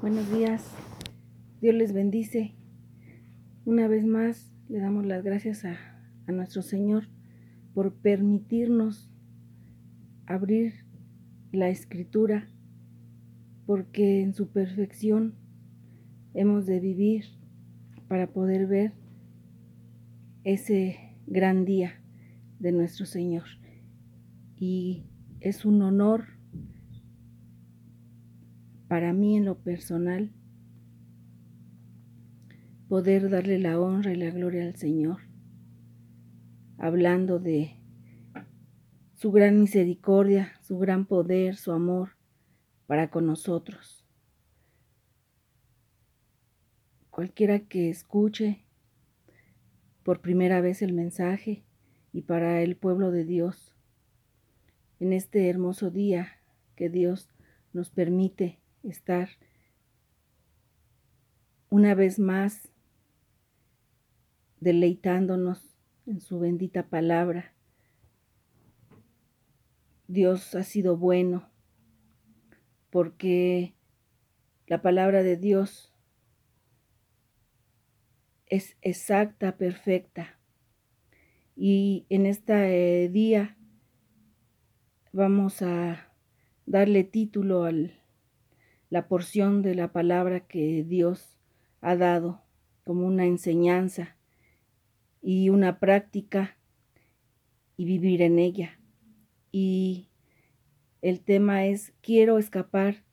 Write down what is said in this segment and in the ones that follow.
Buenos días. Dios les bendice. Una vez más le damos las gracias a, nuestro Señor por permitirnos abrir la escritura, porque en su perfección hemos de vivir para poder ver ese gran día de nuestro Señor. Y es un honor para mí en lo personal, poder darle la honra y la gloria al Señor, hablando de su gran misericordia, su gran poder, su amor para con nosotros. Cualquiera que escuche por primera vez el mensaje y para el pueblo de Dios, en este hermoso día que Dios nos permite estar una vez más deleitándonos en su bendita palabra. Dios ha sido bueno porque la palabra de Dios es exacta, perfecta. Y en este día vamos a darle título al la porción de la palabra que Dios ha dado como una enseñanza y una práctica y vivir en ella. Y el tema es, quiero escapar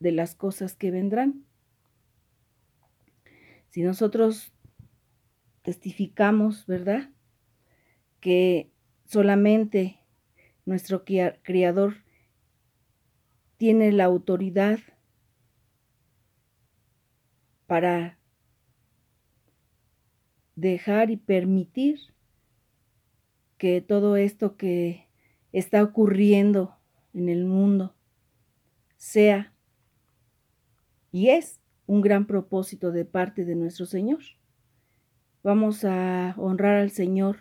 de las cosas que vendrán. Si nosotros testificamos, ¿verdad? Que solamente nuestro Criador tiene la autoridad para dejar y permitir que todo esto que está ocurriendo en el mundo sea y es un gran propósito de parte de nuestro Señor. Vamos a honrar al Señor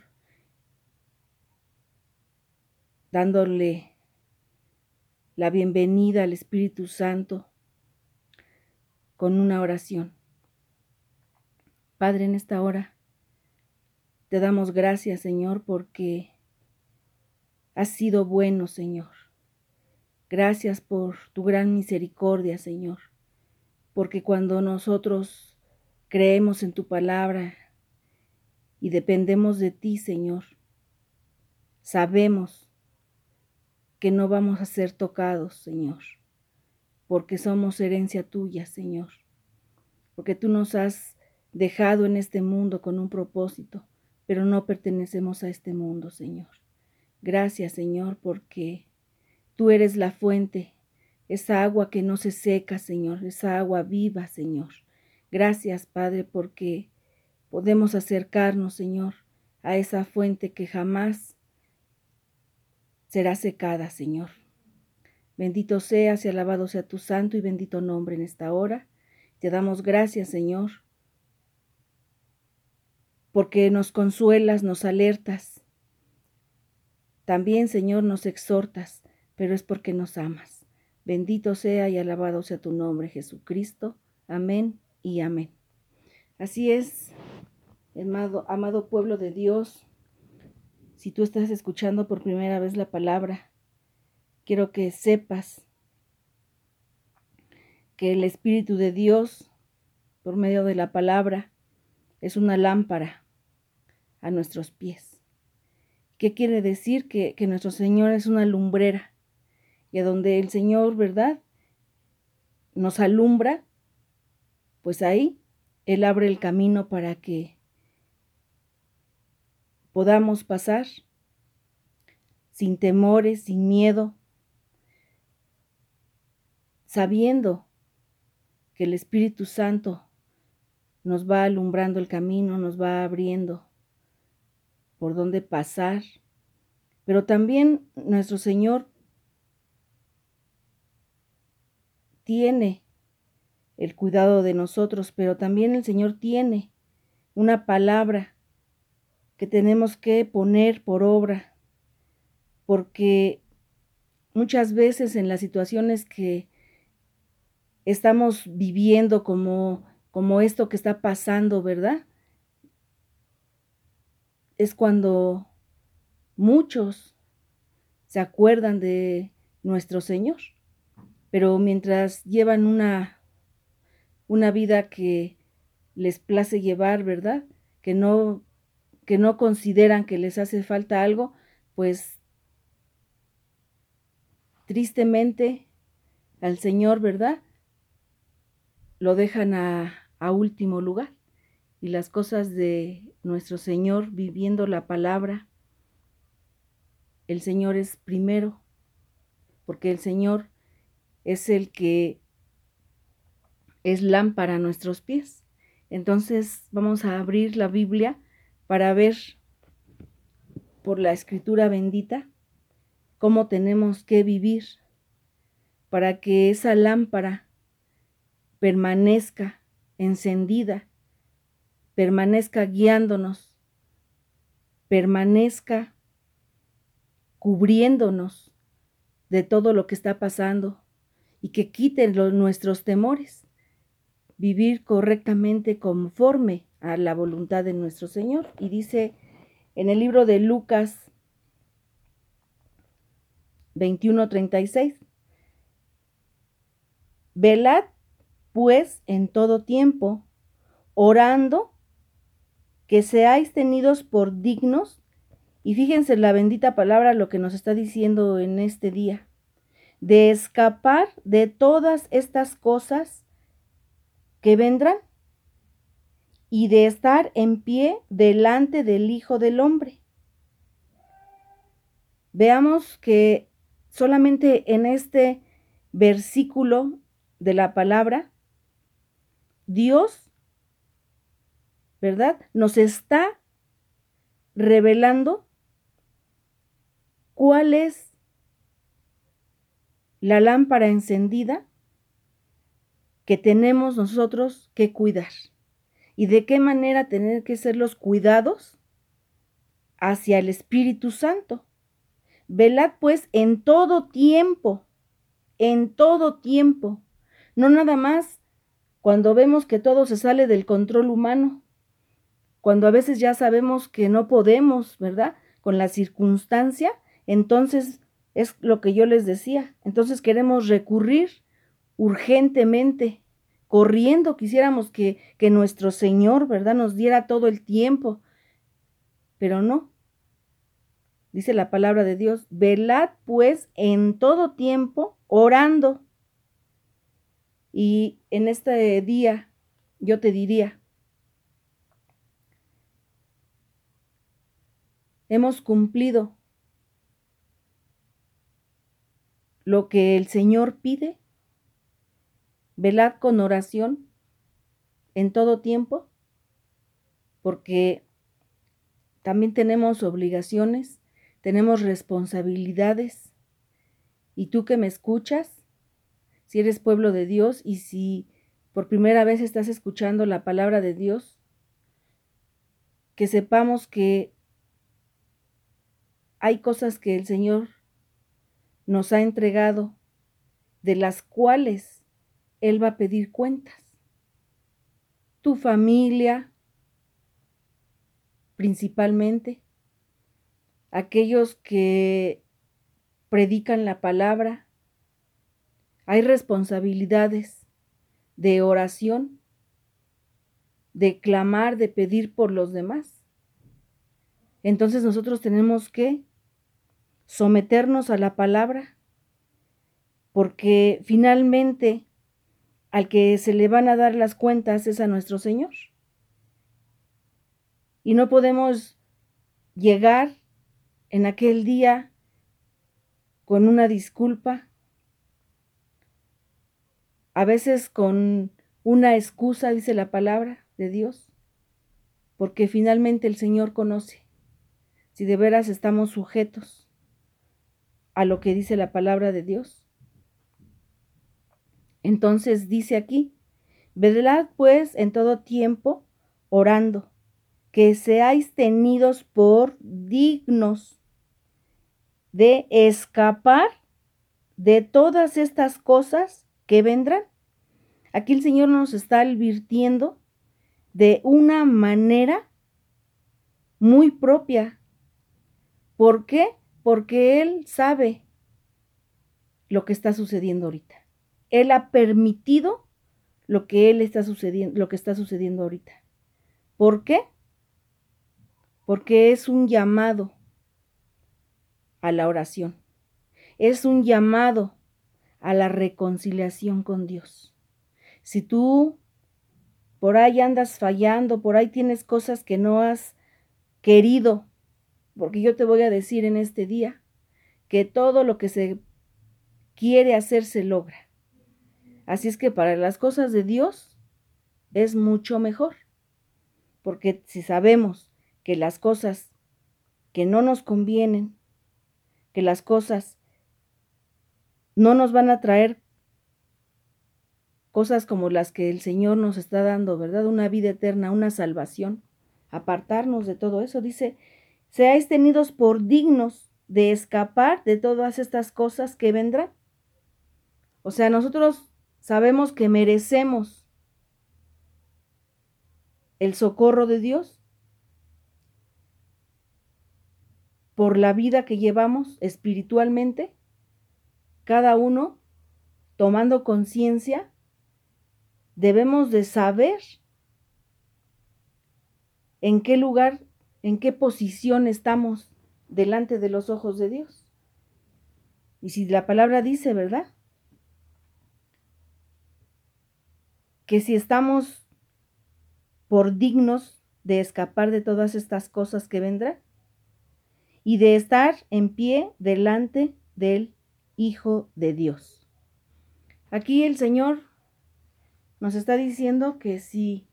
dándole la bienvenida al Espíritu Santo con una oración. Padre, en esta hora te damos gracias, Señor, porque has sido bueno, Señor. Gracias por tu gran misericordia, Señor, porque cuando nosotros creemos en tu palabra y dependemos de ti, Señor, sabemos que no vamos a ser tocados, Señor, porque somos herencia tuya, Señor, porque tú nos has dejado en este mundo con un propósito, pero no pertenecemos a este mundo, Señor. Gracias, Señor, porque tú eres la fuente, esa agua que no se seca, Señor, esa agua viva, Señor. Gracias, Padre, porque podemos acercarnos, Señor, a esa fuente que jamás será secada, Señor. Bendito seas y alabado sea tu santo y bendito nombre en esta hora. Te damos gracias, Señor, porque nos consuelas, nos alertas. También, Señor, nos exhortas, pero es porque nos amas. Bendito sea y alabado sea tu nombre, Jesucristo. Amén y amén. Así es, amado, amado pueblo de Dios. Si tú estás escuchando por primera vez la palabra, quiero que sepas que el Espíritu de Dios, por medio de la palabra, es una lámpara a nuestros pies. ¿Qué quiere decir? Que, que nuestro Señor es una lumbrera y a donde el Señor, ¿verdad? Nos alumbra, pues ahí Él abre el camino para que podamos pasar sin temores, sin miedo, sabiendo que el Espíritu Santo nos va alumbrando el camino, nos va abriendo por dónde pasar, pero también nuestro Señor tiene el cuidado de nosotros, pero también el Señor tiene una palabra que tenemos que poner por obra, porque muchas veces en las situaciones que estamos viviendo como, como esto que está pasando, ¿verdad? Es cuando muchos se acuerdan de nuestro Señor, pero mientras llevan una, una vida que les place llevar, ¿verdad? Que no, que no consideran que les hace falta algo, pues tristemente al Señor, ¿verdad? Lo dejan a, último lugar. Y las cosas de nuestro Señor viviendo la palabra, el Señor es primero, porque el Señor es el que es lámpara a nuestros pies. Entonces vamos a abrir la Biblia para ver por la escritura bendita cómo tenemos que vivir para que esa lámpara permanezca encendida, permanezca guiándonos, permanezca cubriéndonos de todo lo que está pasando y que quiten nuestros temores, vivir correctamente conforme a la voluntad de nuestro Señor. Y dice en el libro de Lucas 21:36. Velad pues en todo tiempo, orando que seáis tenidos por dignos. Y fíjense la bendita palabra lo que nos está diciendo en este día, de escapar de todas estas cosas que vendrán y de estar en pie delante del Hijo del Hombre. Veamos que solamente en este versículo de la palabra, Dios, ¿verdad? Nos está revelando cuál es la lámpara encendida que tenemos nosotros que cuidar y de qué manera tener que ser los cuidados hacia el Espíritu Santo. Velad pues en todo tiempo, en todo tiempo, no nada más cuando vemos que todo se sale del control humano, cuando a veces ya sabemos que no podemos, ¿verdad? Con la circunstancia, entonces es lo que yo les decía, entonces queremos recurrir urgentemente, corriendo, quisiéramos que, que nuestro Señor, ¿verdad? Nos diera todo el tiempo, pero no, dice la palabra de Dios, velad pues en todo tiempo orando. Y en este día yo te diría, hemos cumplido lo que el Señor pide. Velad con oración en todo tiempo, porque también tenemos obligaciones tenemos responsabilidades. Y tú que me escuchas, si eres pueblo de Dios y si por primera vez estás escuchando la palabra de Dios, que sepamos que hay cosas que el Señor nos ha entregado, de las cuales Él va a pedir cuentas. Tu familia, principalmente, aquellos que predican la palabra. Hay responsabilidades de oración, de clamar, de pedir por los demás. Entonces nosotros tenemos que someternos a la palabra, porque finalmente al que se le van a dar las cuentas es a nuestro Señor. Y no podemos llegar en aquel día con una disculpa, a veces con una excusa, dice la palabra de Dios, porque finalmente el Señor conoce si de veras estamos sujetos a lo que dice la palabra de Dios. Entonces dice aquí, velad pues en todo tiempo orando, que seáis tenidos por dignos de escapar de todas estas cosas que vendrán Aquí el Señor nos está advirtiendo de una manera muy propia. ¿Por qué? Porque Él sabe lo que está sucediendo ahorita. Él ha permitido lo que él está sucediendo, lo que está sucediendo ahorita. ¿Por qué? Porque es un llamado a la oración. Es un llamado a la reconciliación con Dios. Si tú por ahí andas fallando, por ahí tienes cosas que no has querido, porque yo te voy a decir en este día que todo lo que se quiere hacer se logra. Así es que para las cosas de Dios es mucho mejor, porque si sabemos que las cosas que no nos convienen, que las cosas no nos van a traer cosas como las que el Señor nos está dando, ¿verdad? Una vida eterna, una salvación, apartarnos de todo eso. Dice, seáis tenidos por dignos de escapar de todas estas cosas que vendrán. O sea, nosotros sabemos que merecemos el socorro de Dios por la vida que llevamos espiritualmente, cada uno tomando conciencia, debemos de saber en qué lugar, en qué posición estamos delante de los ojos de Dios. Y si la palabra dice, ¿verdad? que si estamos por dignos de escapar de todas estas cosas que vendrán y de estar en pie delante del Hijo de Dios. Aquí el Señor nos está diciendo que si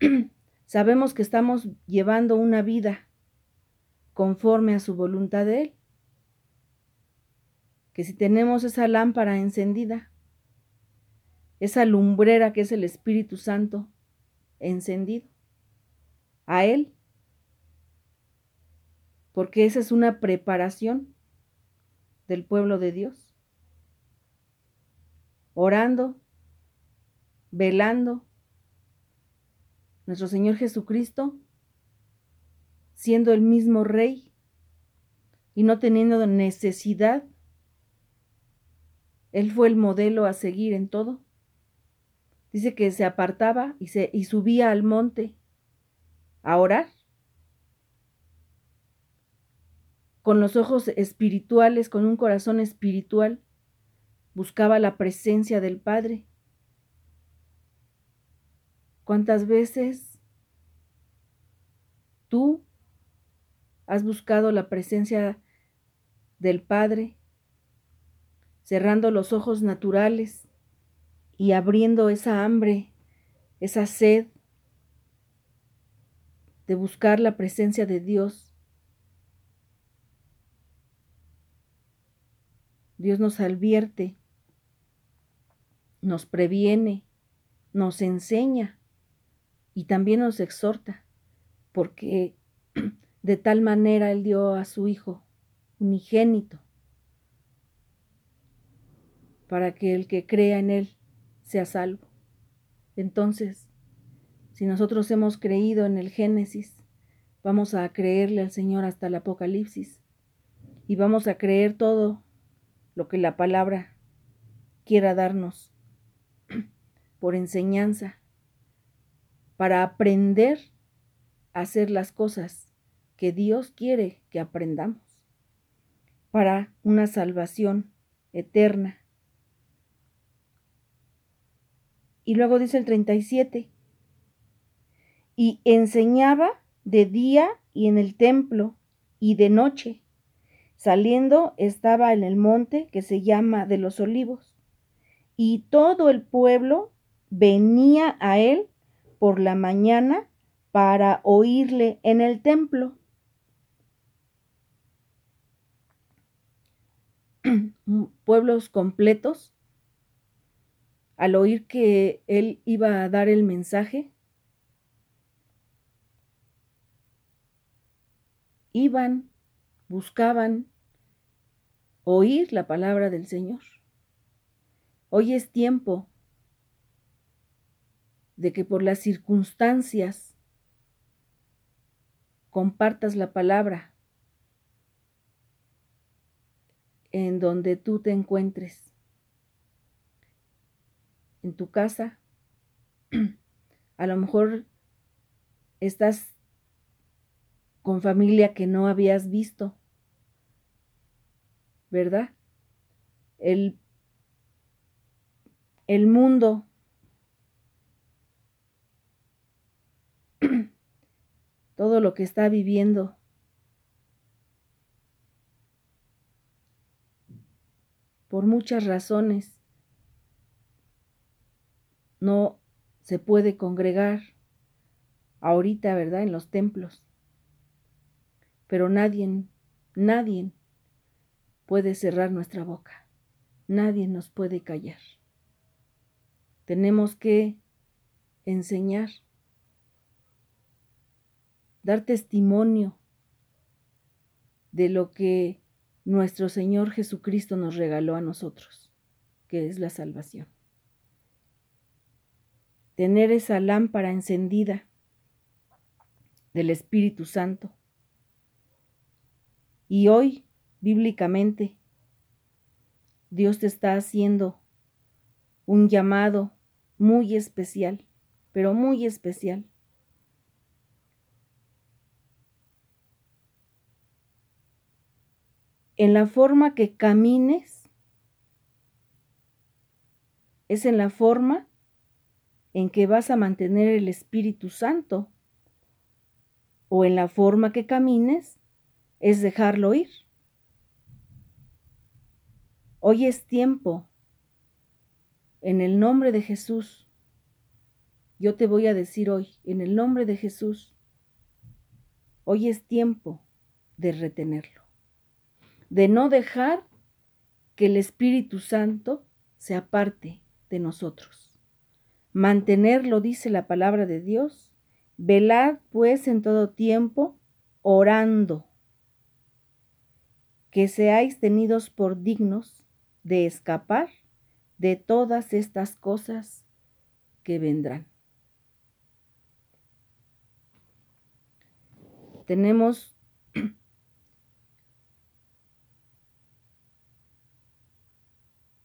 sabemos que estamos llevando una vida conforme a su voluntad de Él, que si tenemos esa lámpara encendida, esa lumbrera que es el Espíritu Santo encendido, a Él, porque esa es una preparación del pueblo de Dios, orando, velando, nuestro Señor Jesucristo, siendo el mismo Rey y no teniendo necesidad, Él fue el modelo a seguir en todo Dice que se apartaba y, se, y subía al monte a orar. Con los ojos espirituales, con un corazón espiritual, buscaba la presencia del Padre. ¿Cuántas veces tú has buscado la presencia del Padre, cerrando los ojos naturales y abriendo esa hambre, esa sed de buscar la presencia de Dios. Dios nos advierte, nos previene, nos enseña y también nos exhorta, porque de tal manera Él dio a su Hijo unigénito, para que el que crea en Él sea salvo. Entonces, si nosotros hemos creído en el Génesis, vamos a creerle al Señor hasta el Apocalipsis y vamos a creer todo lo que la palabra quiera darnos por enseñanza, para aprender a hacer las cosas que Dios quiere que aprendamos, para una salvación eterna Y luego dice el 37, y enseñaba de día y en el templo y de noche. Saliendo estaba en el monte que se llama de los olivos, y todo el pueblo venía a él por la mañana para oírle en el templo. Pueblos completos al oír que él iba a dar el mensaje, iban, buscaban oír la palabra del Señor. Hoy es tiempo de que por las circunstancias compartas la palabra en donde tú te encuentres, en tu casa. A lo mejor estás con familia que no habías visto, ¿verdad? El, el mundo todo lo que está viviendo. Por muchas razones no se puede congregar ahorita, ¿verdad? En los templos. Pero nadie, nadie puede cerrar nuestra boca. Nadie nos puede callar. Tenemos que enseñar dar testimonio de lo que nuestro Señor Jesucristo nos regaló a nosotros, que es la salvación. Tener esa lámpara encendida del Espíritu Santo. Y hoy, bíblicamente, Dios te está haciendo un llamado muy especial, pero muy especial en la forma que camines, es en la forma en que vas a mantener el Espíritu Santo, o en la forma que camines, es dejarlo ir. Hoy es tiempo, en el nombre de Jesús, yo te voy a decir hoy, en el nombre de Jesús, hoy es tiempo de retenerlo de no dejar que el Espíritu Santo se aparte de nosotros. Mantenerlo, dice la palabra de Dios, velad pues en todo tiempo, orando, que seáis tenidos por dignos de escapar de todas estas cosas que vendrán. Tenemos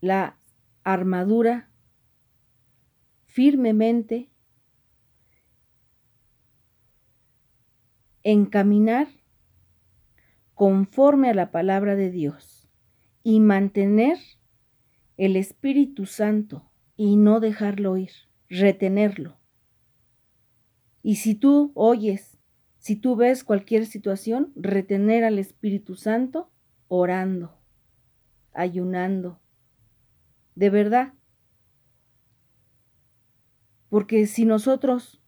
la armadura firmemente, encaminar conforme a la palabra de Dios y mantener el Espíritu Santo y no dejarlo ir, retenerlo. Y si tú oyes, si tú ves cualquier situación, retener al Espíritu Santo orando, ayunando, de verdad. Porque si nosotros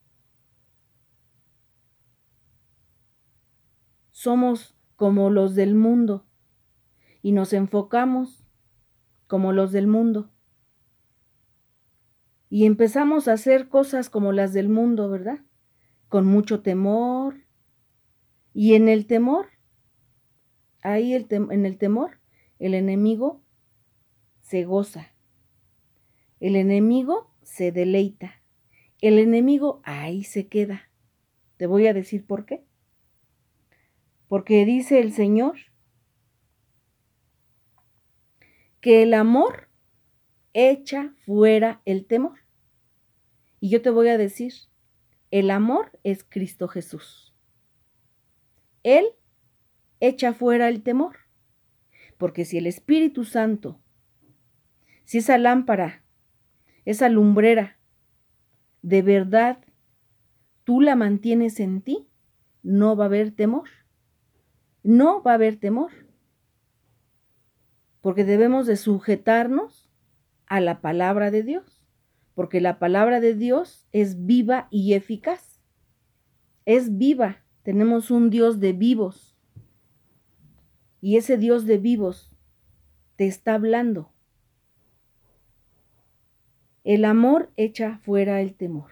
somos como los del mundo y nos enfocamos como los del mundo y empezamos a hacer cosas como las del mundo, ¿verdad? Con mucho temor. Y en el temor, ahí el en el temor, el enemigo se goza. El enemigo se deleita. El enemigo ahí se queda. Te voy a decir por qué. Porque dice el Señor que el amor echa fuera el temor. Y yo te voy a decir, el amor es Cristo Jesús. Él echa fuera el temor. Porque si el Espíritu Santo, si esa lámpara esa lumbrera, de verdad tú la mantienes en ti, no va a haber temor. No va a haber temor. Porque debemos de sujetarnos a la palabra de Dios. Porque la palabra de Dios es viva y eficaz. Es viva. Tenemos un Dios de vivos. Y ese Dios de vivos te está hablando. El amor echa fuera el temor.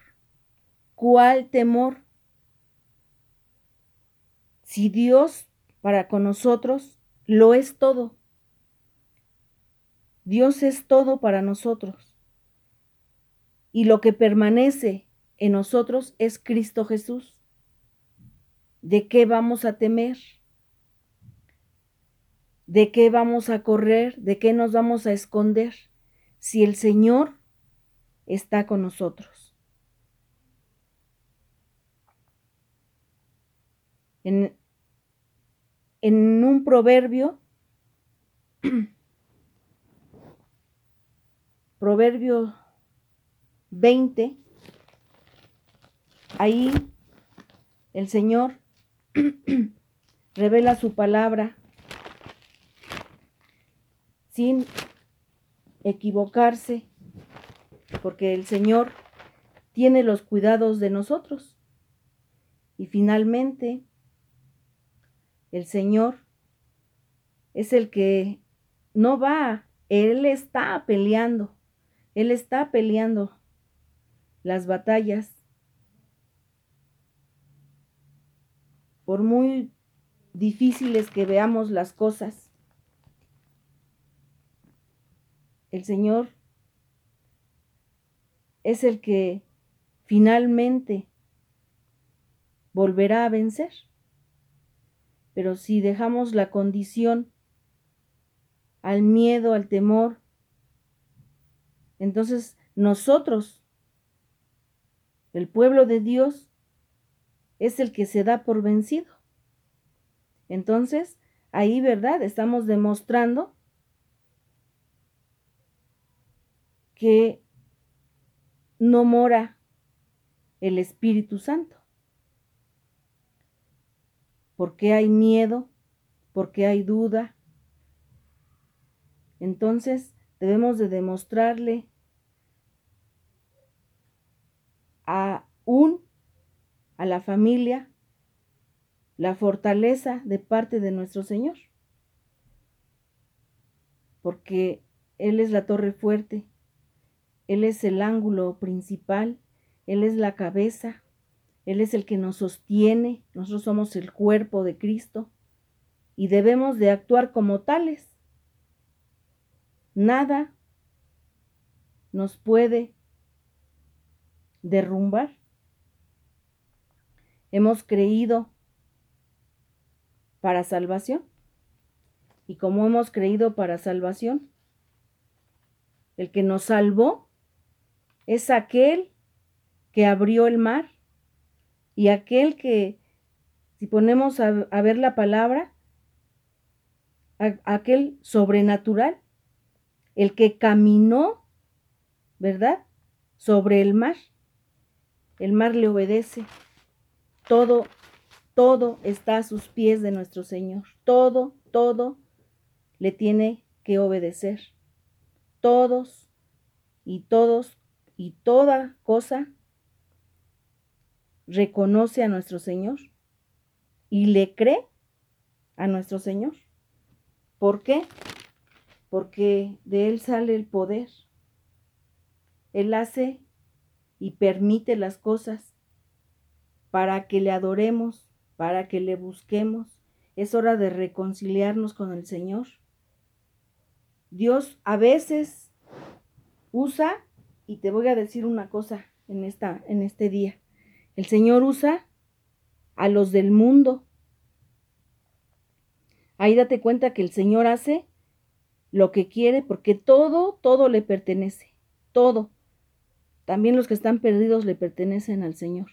¿Cuál temor? Si Dios para con nosotros lo es todo. Dios es todo para nosotros. Y lo que permanece en nosotros es Cristo Jesús. ¿De qué vamos a temer? ¿De qué vamos a correr? ¿De qué nos vamos a esconder? Si el Señor está con nosotros. En, en un proverbio, proverbio 20, ahí el Señor revela su palabra sin equivocarse, porque el Señor tiene los cuidados de nosotros. Y finalmente, el Señor es el que no va, Él está peleando, Él está peleando las batallas. Por muy difíciles que veamos las cosas, el Señor es el que finalmente volverá a vencer. Pero si dejamos la condición al miedo, al temor, entonces nosotros, el pueblo de Dios, es el que se da por vencido. Entonces, ahí, ¿verdad? Estamos demostrando que no mora el Espíritu Santo. porque hay miedo? porque hay duda? Entonces debemos de demostrarle a un, a la familia, la fortaleza de parte de nuestro Señor. Porque Él es la torre fuerte, él es el ángulo principal, Él es la cabeza, Él es el que nos sostiene, nosotros somos el cuerpo de Cristo y debemos de actuar como tales. Nada nos puede derrumbar. Hemos creído para salvación. Y como hemos creído para salvación, el que nos salvó es aquel que abrió el mar y aquel que, si ponemos a, ver la palabra, aquel sobrenatural, el que caminó, ¿verdad? Sobre el mar. El mar le obedece. Todo, todo está a sus pies de nuestro Señor. Todo, todo le tiene que obedecer. Todos y todos y toda cosa reconoce a nuestro Señor y le cree a nuestro Señor. ¿Por qué? Porque de Él sale el poder. Él hace y permite las cosas para que le adoremos, para que le busquemos. Es hora de reconciliarnos con el Señor. Dios a veces usa y te voy a decir una cosa en, esta, en este día. El Señor usa a los del mundo. Ahí date cuenta que el Señor hace lo que quiere porque todo, todo le pertenece. Todo. También los que están perdidos le pertenecen al Señor.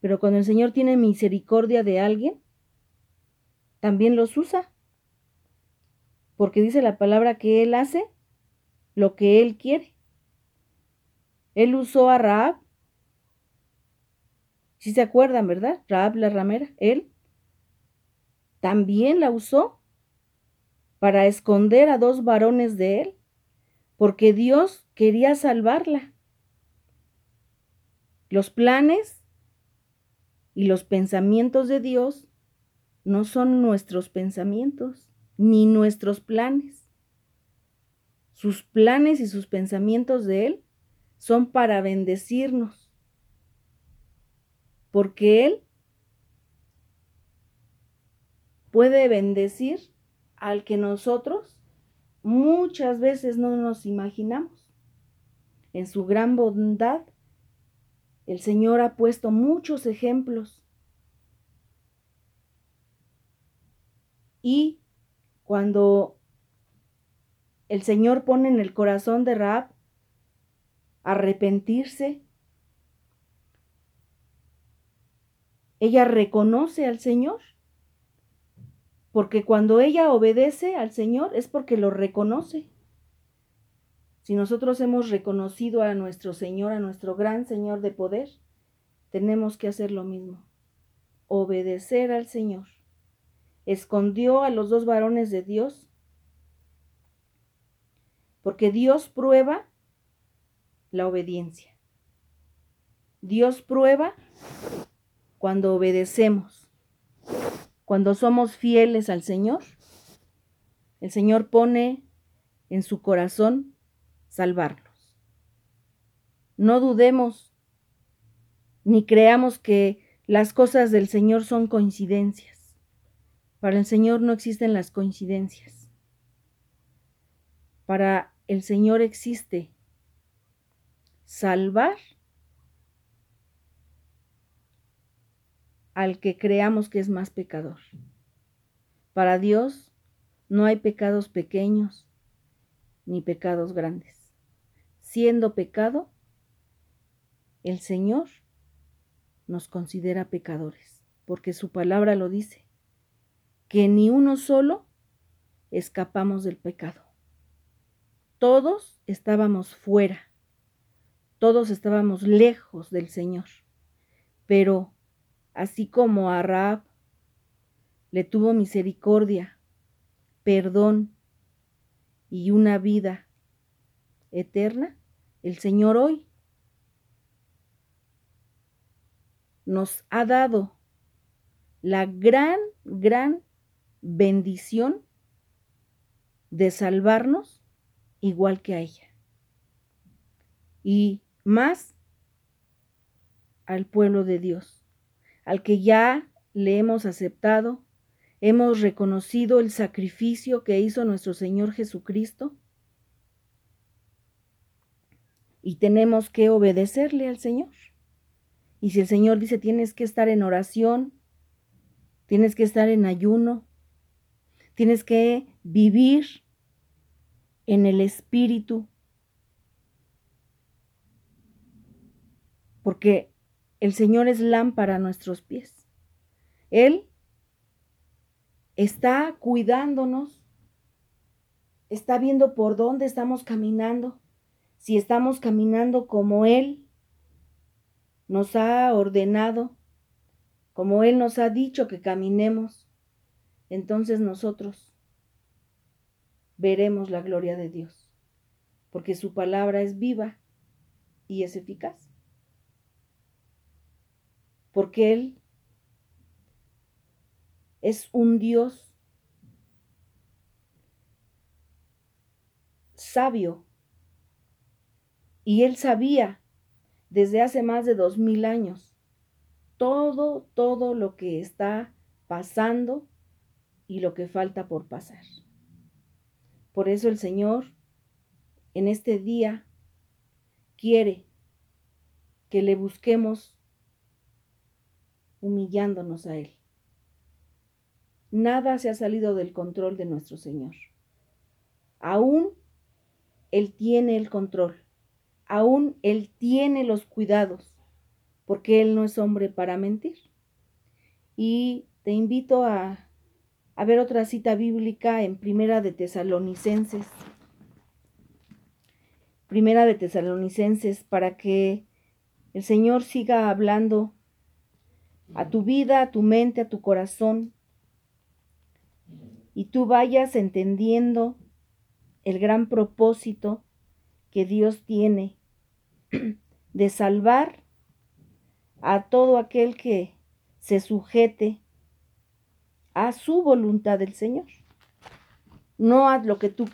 Pero cuando el Señor tiene misericordia de alguien, también los usa. Porque dice la palabra que Él hace lo que Él quiere. Él usó a Raab. Si se acuerdan, ¿verdad? Raab la ramera, él también la usó para esconder a dos varones de él, porque Dios quería salvarla. Los planes y los pensamientos de Dios no son nuestros pensamientos ni nuestros planes. Sus planes y sus pensamientos de Él son para bendecirnos. Porque Él puede bendecir al que nosotros muchas veces no nos imaginamos. En su gran bondad, El Señor ha puesto muchos ejemplos. Y cuando el Señor pone en el corazón de Raab arrepentirse, ella reconoce al Señor, porque cuando ella obedece al Señor es porque lo reconoce. Si nosotros hemos reconocido a nuestro Señor, a nuestro gran Señor de poder, tenemos que hacer lo mismo, obedecer al Señor. Escondió a los dos varones de Dios, porque Dios prueba la obediencia. Dios prueba cuando obedecemos, cuando somos fieles al Señor. El Señor pone en su corazón salvarlos. No dudemos ni creamos que las cosas del Señor son coincidencias. Para el Señor no existen las coincidencias. Para el Señor existe salvar al que creamos que es más pecador. Para Dios no hay pecados pequeños ni pecados grandes. Siendo pecado, el Señor nos considera pecadores, porque su palabra lo dice, que ni uno solo escapamos del pecado. Todos estábamos fuera, todos estábamos lejos del Señor, pero así como a Raab le tuvo misericordia, perdón y una vida eterna, el Señor hoy nos ha dado la gran, gran bendición de salvarnos igual que a ella. Y más al pueblo de Dios al que ya le hemos aceptado, hemos reconocido el sacrificio que hizo nuestro Señor Jesucristo y tenemos que obedecerle al Señor. Y si el Señor dice tienes que estar en oración, tienes que estar en ayuno, tienes que vivir en el Espíritu, porque el Señor es lámpara a nuestros pies. Él está cuidándonos, está viendo por dónde estamos caminando, si estamos caminando como Él nos ha ordenado, como Él nos ha dicho que caminemos, entonces nosotros veremos la gloria de Dios, porque su palabra es viva y es eficaz. Porque Él es un Dios sabio y Él sabía desde hace más de dos mil años todo, todo lo que está pasando y lo que falta por pasar. Por eso el Señor en este día quiere que le busquemos humillándonos a Él. Nada se ha salido del control de nuestro Señor. Aún Él tiene el control, aún Él tiene los cuidados, porque Él no es hombre para mentir. Y te invito a, a ver otra cita bíblica en Primera de Tesalonicenses. Primera de Tesalonicenses, para que el Señor siga hablando a tu vida, a tu mente, a tu corazón, y tú vayas entendiendo el gran propósito que Dios tiene de salvar a todo aquel que se sujete a su voluntad del Señor. No a lo que tú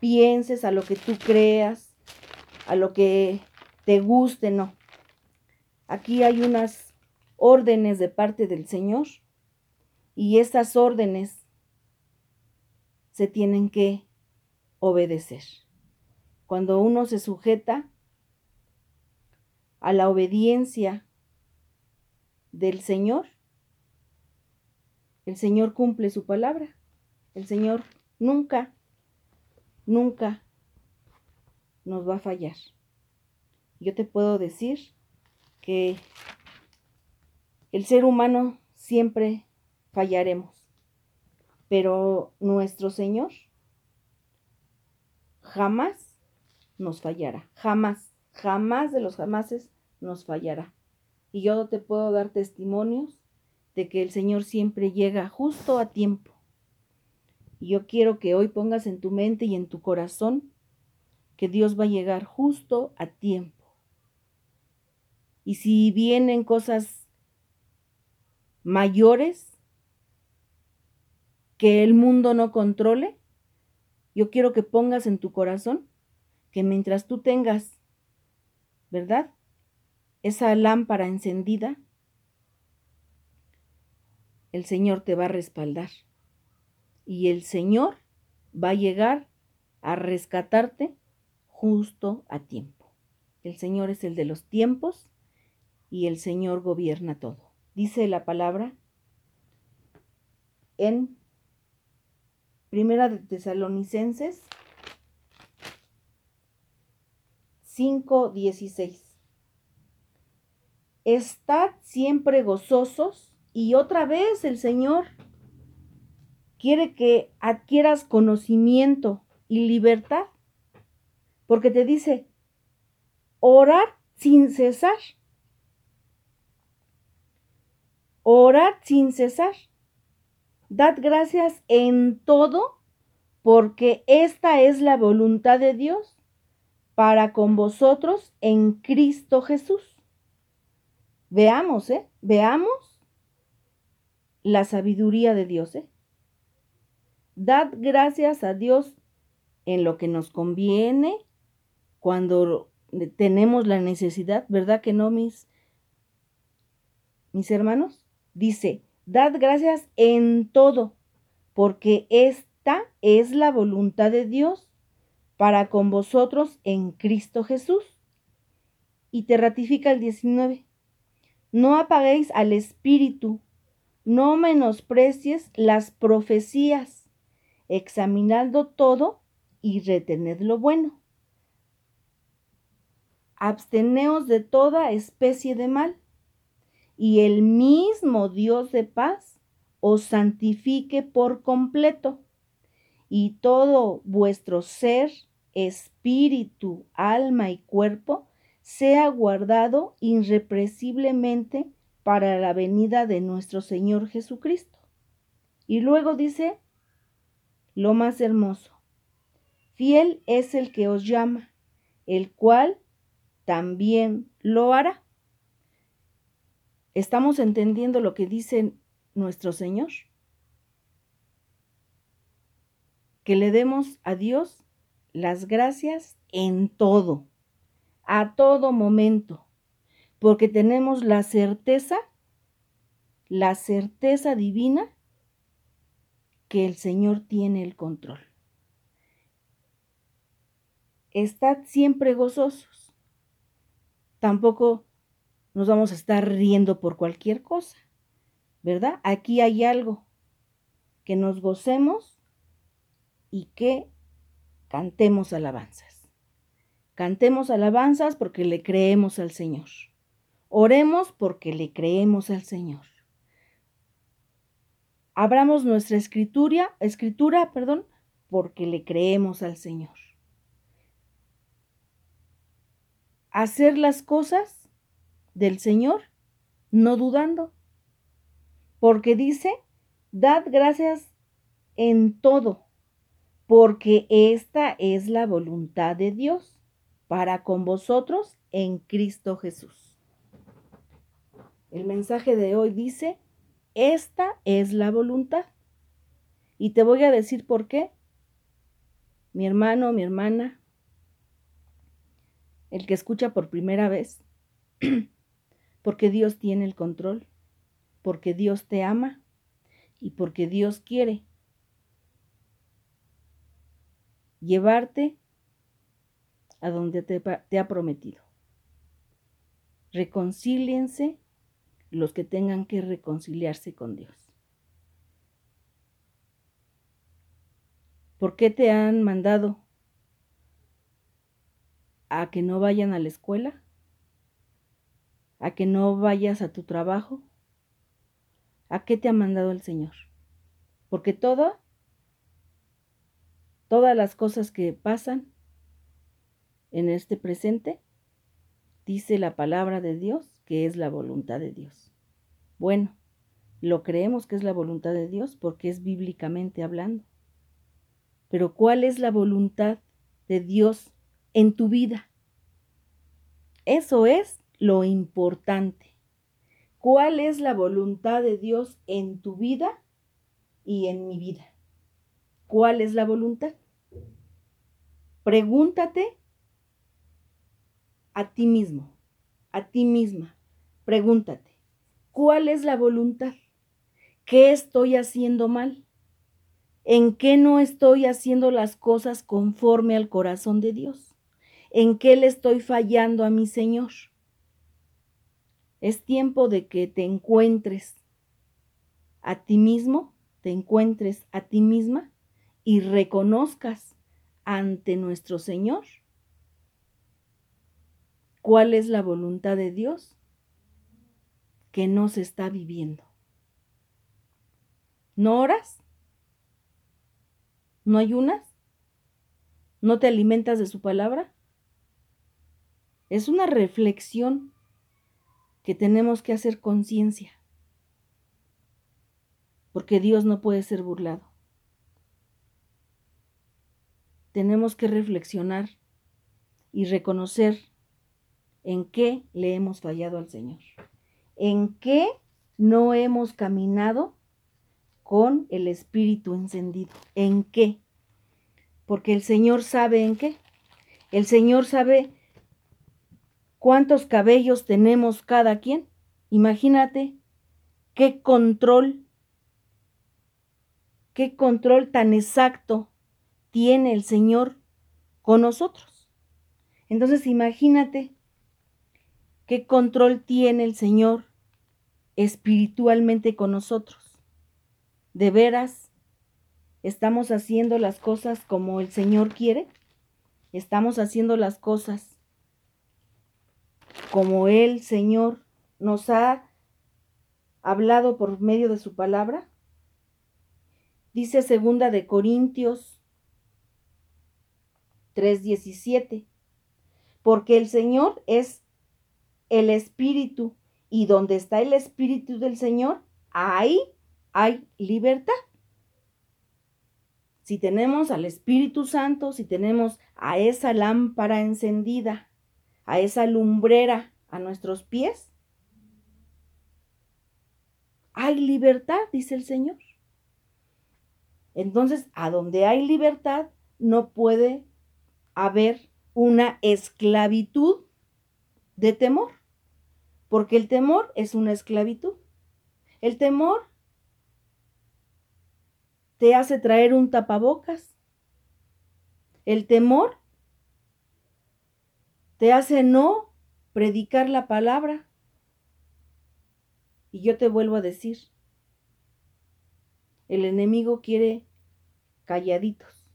pienses, a lo que tú creas, a lo que te guste, no. Aquí hay unas órdenes de parte del Señor y estas órdenes se tienen que obedecer. Cuando uno se sujeta a la obediencia del Señor, el Señor cumple su palabra. El Señor nunca, nunca nos va a fallar. Yo te puedo decir que el ser humano siempre fallaremos, pero nuestro Señor jamás nos fallará, jamás, jamás de los jamases nos fallará. Y yo te puedo dar testimonios de que el Señor siempre llega justo a tiempo. Y yo quiero que hoy pongas en tu mente y en tu corazón que Dios va a llegar justo a tiempo. Y si vienen cosas mayores que el mundo no controle, yo quiero que pongas en tu corazón que mientras tú tengas, ¿verdad? Esa lámpara encendida, el Señor te va a respaldar. Y el Señor va a llegar a rescatarte justo a tiempo. El Señor es el de los tiempos y el Señor gobierna todo. Dice la palabra en Primera de Tesalonicenses 5:16. Estad siempre gozosos y otra vez el Señor quiere que adquieras conocimiento y libertad, porque te dice, orar sin cesar. Orad sin cesar. Dad gracias en todo, porque esta es la voluntad de Dios para con vosotros en Cristo Jesús. Veamos, ¿eh? Veamos la sabiduría de Dios, ¿eh? Dad gracias a Dios en lo que nos conviene, cuando tenemos la necesidad, ¿verdad que no, mis, mis hermanos? Dice, Dad gracias en todo, porque esta es la voluntad de Dios para con vosotros en Cristo Jesús. Y te ratifica el 19. No apaguéis al Espíritu, no menosprecies las profecías, examinando todo y retened lo bueno. Absteneos de toda especie de mal. Y el mismo Dios de paz os santifique por completo, y todo vuestro ser, espíritu, alma y cuerpo sea guardado irrepresiblemente para la venida de nuestro Señor Jesucristo. Y luego dice lo más hermoso, fiel es el que os llama, el cual también lo hará. ¿Estamos entendiendo lo que dice nuestro Señor? Que le demos a Dios las gracias en todo, a todo momento, porque tenemos la certeza, la certeza divina que el Señor tiene el control. Estad siempre gozosos. Tampoco nos vamos a estar riendo por cualquier cosa, ¿verdad? Aquí hay algo, que nos gocemos y que cantemos alabanzas. Cantemos alabanzas porque le creemos al Señor. Oremos porque le creemos al Señor. Abramos nuestra escritura, escritura, perdón, porque le creemos al Señor. Hacer las cosas del Señor, no dudando, porque dice, dad gracias en todo, porque esta es la voluntad de Dios para con vosotros en Cristo Jesús. El mensaje de hoy dice, esta es la voluntad. Y te voy a decir por qué. Mi hermano, mi hermana, el que escucha por primera vez, porque Dios tiene el control, porque Dios te ama y porque Dios quiere llevarte a donde te, ha prometido. reconcíliense los que tengan que reconciliarse con Dios. ¿Por qué te han mandado a que no vayan a la escuela? ¿A que no vayas a tu trabajo? ¿A qué te ha mandado el Señor? Porque todo, todas las cosas que pasan en este presente, dice la palabra de Dios que es la voluntad de Dios. Bueno, lo creemos que es la voluntad de Dios porque es bíblicamente hablando. Pero ¿cuál es la voluntad de Dios en tu vida? Eso es lo importante. ¿Cuál es la voluntad de Dios en tu vida y en mi vida? ¿Cuál es la voluntad? Pregúntate a ti mismo, a ti misma. Pregúntate, ¿cuál es la voluntad? ¿Qué estoy haciendo mal? ¿En qué no estoy haciendo las cosas conforme al corazón de Dios? ¿En qué le estoy fallando a mi Señor? Es tiempo de que te encuentres a ti mismo, te encuentres a ti misma y reconozcas ante nuestro Señor cuál es la voluntad de Dios que no se está viviendo. ¿No oras? ¿No ayunas? ¿No te alimentas de su palabra? Es una reflexión que tenemos que hacer conciencia, porque Dios no puede ser burlado. Tenemos que reflexionar y reconocer en qué le hemos fallado al Señor, en qué no hemos caminado con el espíritu encendido, en qué, porque el Señor sabe en qué. El Señor sabe cuántos cabellos tenemos cada quien. Imagínate qué control, qué control tan exacto tiene el Señor con nosotros. Entonces imagínate qué control tiene el Señor espiritualmente con nosotros. ¿De veras estamos haciendo las cosas como el Señor quiere? ¿Estamos haciendo las cosas como el Señor nos ha hablado por medio de su palabra? Dice segunda de Corintios 3:17, porque el Señor es el Espíritu y donde está el Espíritu del Señor, ahí hay libertad. Si tenemos al Espíritu Santo, si tenemos a esa lámpara encendida, a esa lumbrera a nuestros pies, hay libertad, dice el Señor. Entonces, a donde hay libertad, no puede haber una esclavitud de temor, porque el temor es una esclavitud. El temor te hace traer un tapabocas. El temor te hace no predicar la palabra. Y yo te vuelvo a decir, el enemigo quiere calladitos.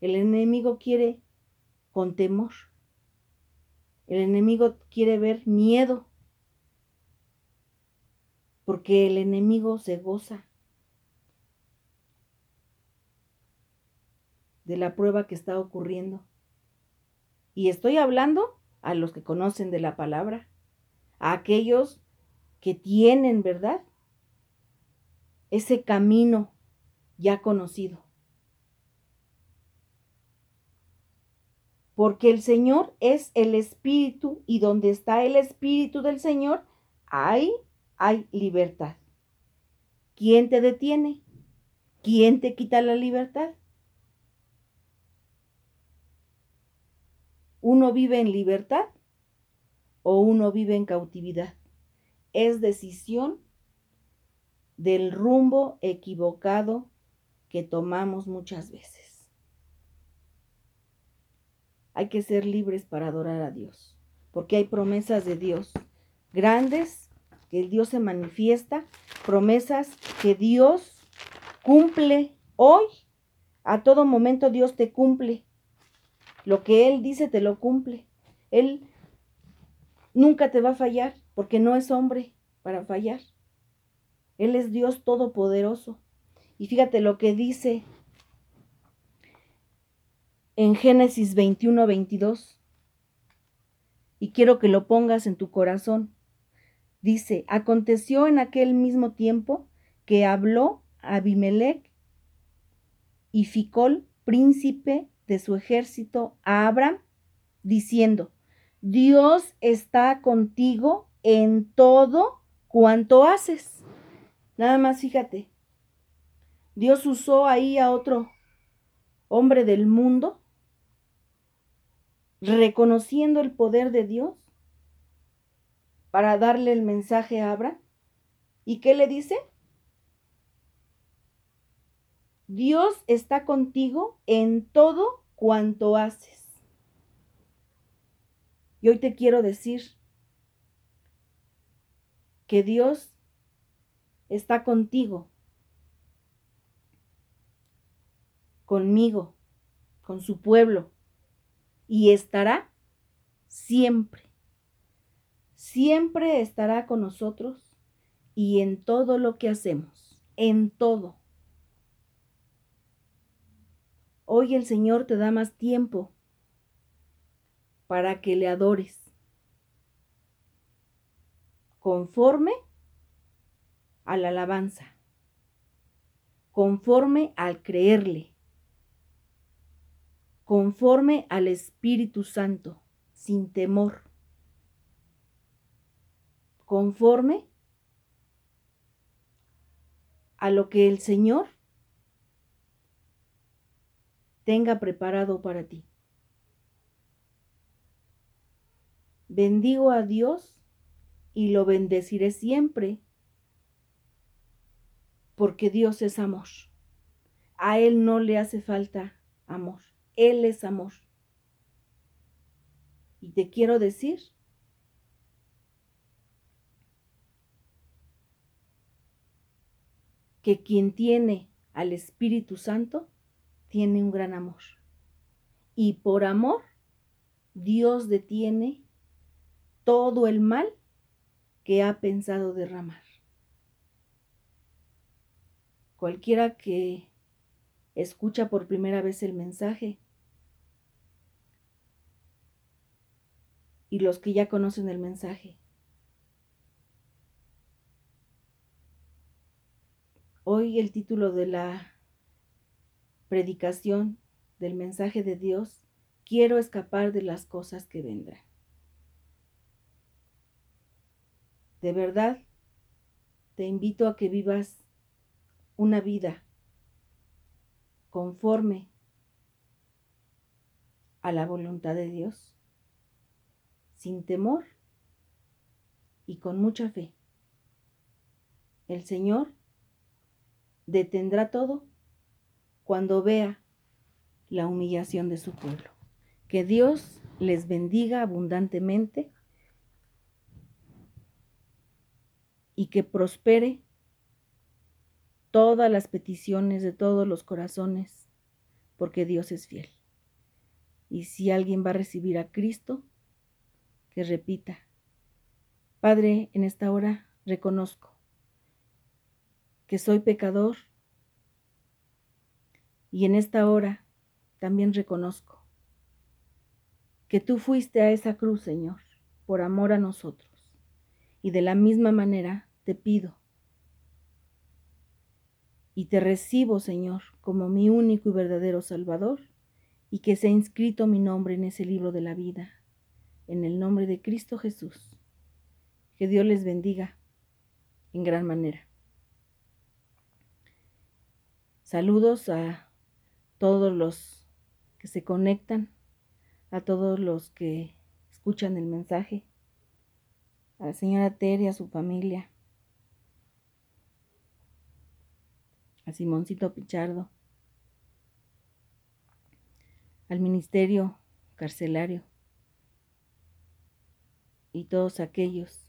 El enemigo quiere con temor. El enemigo quiere ver miedo. Porque el enemigo se goza de la prueba que está ocurriendo. Y estoy hablando a los que conocen de la palabra, a aquellos que tienen, ¿verdad? Ese camino ya conocido. Porque el Señor es el Espíritu y donde está el Espíritu del Señor, ahí hay libertad. ¿Quién te detiene? ¿Quién te quita la libertad? ¿Uno vive en libertad o uno vive en cautividad? Es decisión del rumbo equivocado que tomamos muchas veces. Hay que ser libres para adorar a Dios, porque hay promesas de Dios. grandes que Dios se manifiesta, promesas que Dios cumple hoy. A todo momento Dios te cumple. Lo que Él dice te lo cumple. Él nunca te va a fallar porque no es hombre para fallar. Él es Dios todopoderoso. Y fíjate lo que dice en Génesis 21, 22. Y quiero que lo pongas en tu corazón. Dice, aconteció en aquel mismo tiempo que habló Abimelech y Ficol, príncipe de su ejército, a Abraham, diciendo, Dios está contigo en todo cuanto haces. Nada más fíjate, Dios usó ahí a otro hombre del mundo, reconociendo el poder de Dios para darle el mensaje a Abraham. ¿Y qué le dice? Dios está contigo en todo cuanto haces. Y hoy te quiero decir que Dios está contigo, conmigo, con su pueblo, y estará siempre, siempre estará con nosotros y en todo lo que hacemos, en todo. Hoy el Señor te da más tiempo para que le adores conforme a la alabanza, conforme al creerle, conforme al Espíritu Santo, sin temor, conforme a lo que el Señor tenga preparado para ti. Bendigo a Dios y lo bendeciré siempre porque Dios es amor. A Él no le hace falta amor. Él es amor. Y te quiero decir que quien tiene al Espíritu Santo tiene un gran amor. Y por amor, Dios detiene todo el mal que ha pensado derramar. Cualquiera que escucha por primera vez el mensaje y los que ya conocen el mensaje. Hoy el título de la predicación del mensaje de Dios, quiero escapar de las cosas que vendrán. De verdad, te invito a que vivas una vida conforme a la voluntad de Dios, sin temor y con mucha fe. El Señor detendrá todo cuando vea la humillación de su pueblo. Que Dios les bendiga abundantemente y que prospere todas las peticiones de todos los corazones, porque Dios es fiel. Y si alguien va a recibir a Cristo, que repita, Padre, en esta hora reconozco que soy pecador y en esta hora también reconozco que tú fuiste a esa cruz, Señor, por amor a nosotros. Y de la misma manera te pido y te recibo, Señor, como mi único y verdadero Salvador, y que sea inscrito mi nombre en ese libro de la vida, en el nombre de Cristo Jesús. Que Dios les bendiga en gran manera. Saludos a todos los que se conectan, a todos los que escuchan el mensaje, a la señora Tere, a su familia, a Simoncito Pichardo, al ministerio carcelario y todos aquellos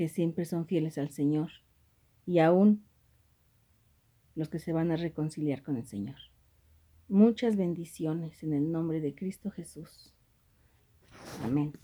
que siempre son fieles al Señor y aún los que se van a reconciliar con el Señor. Muchas bendiciones en el nombre de Cristo Jesús. Amén.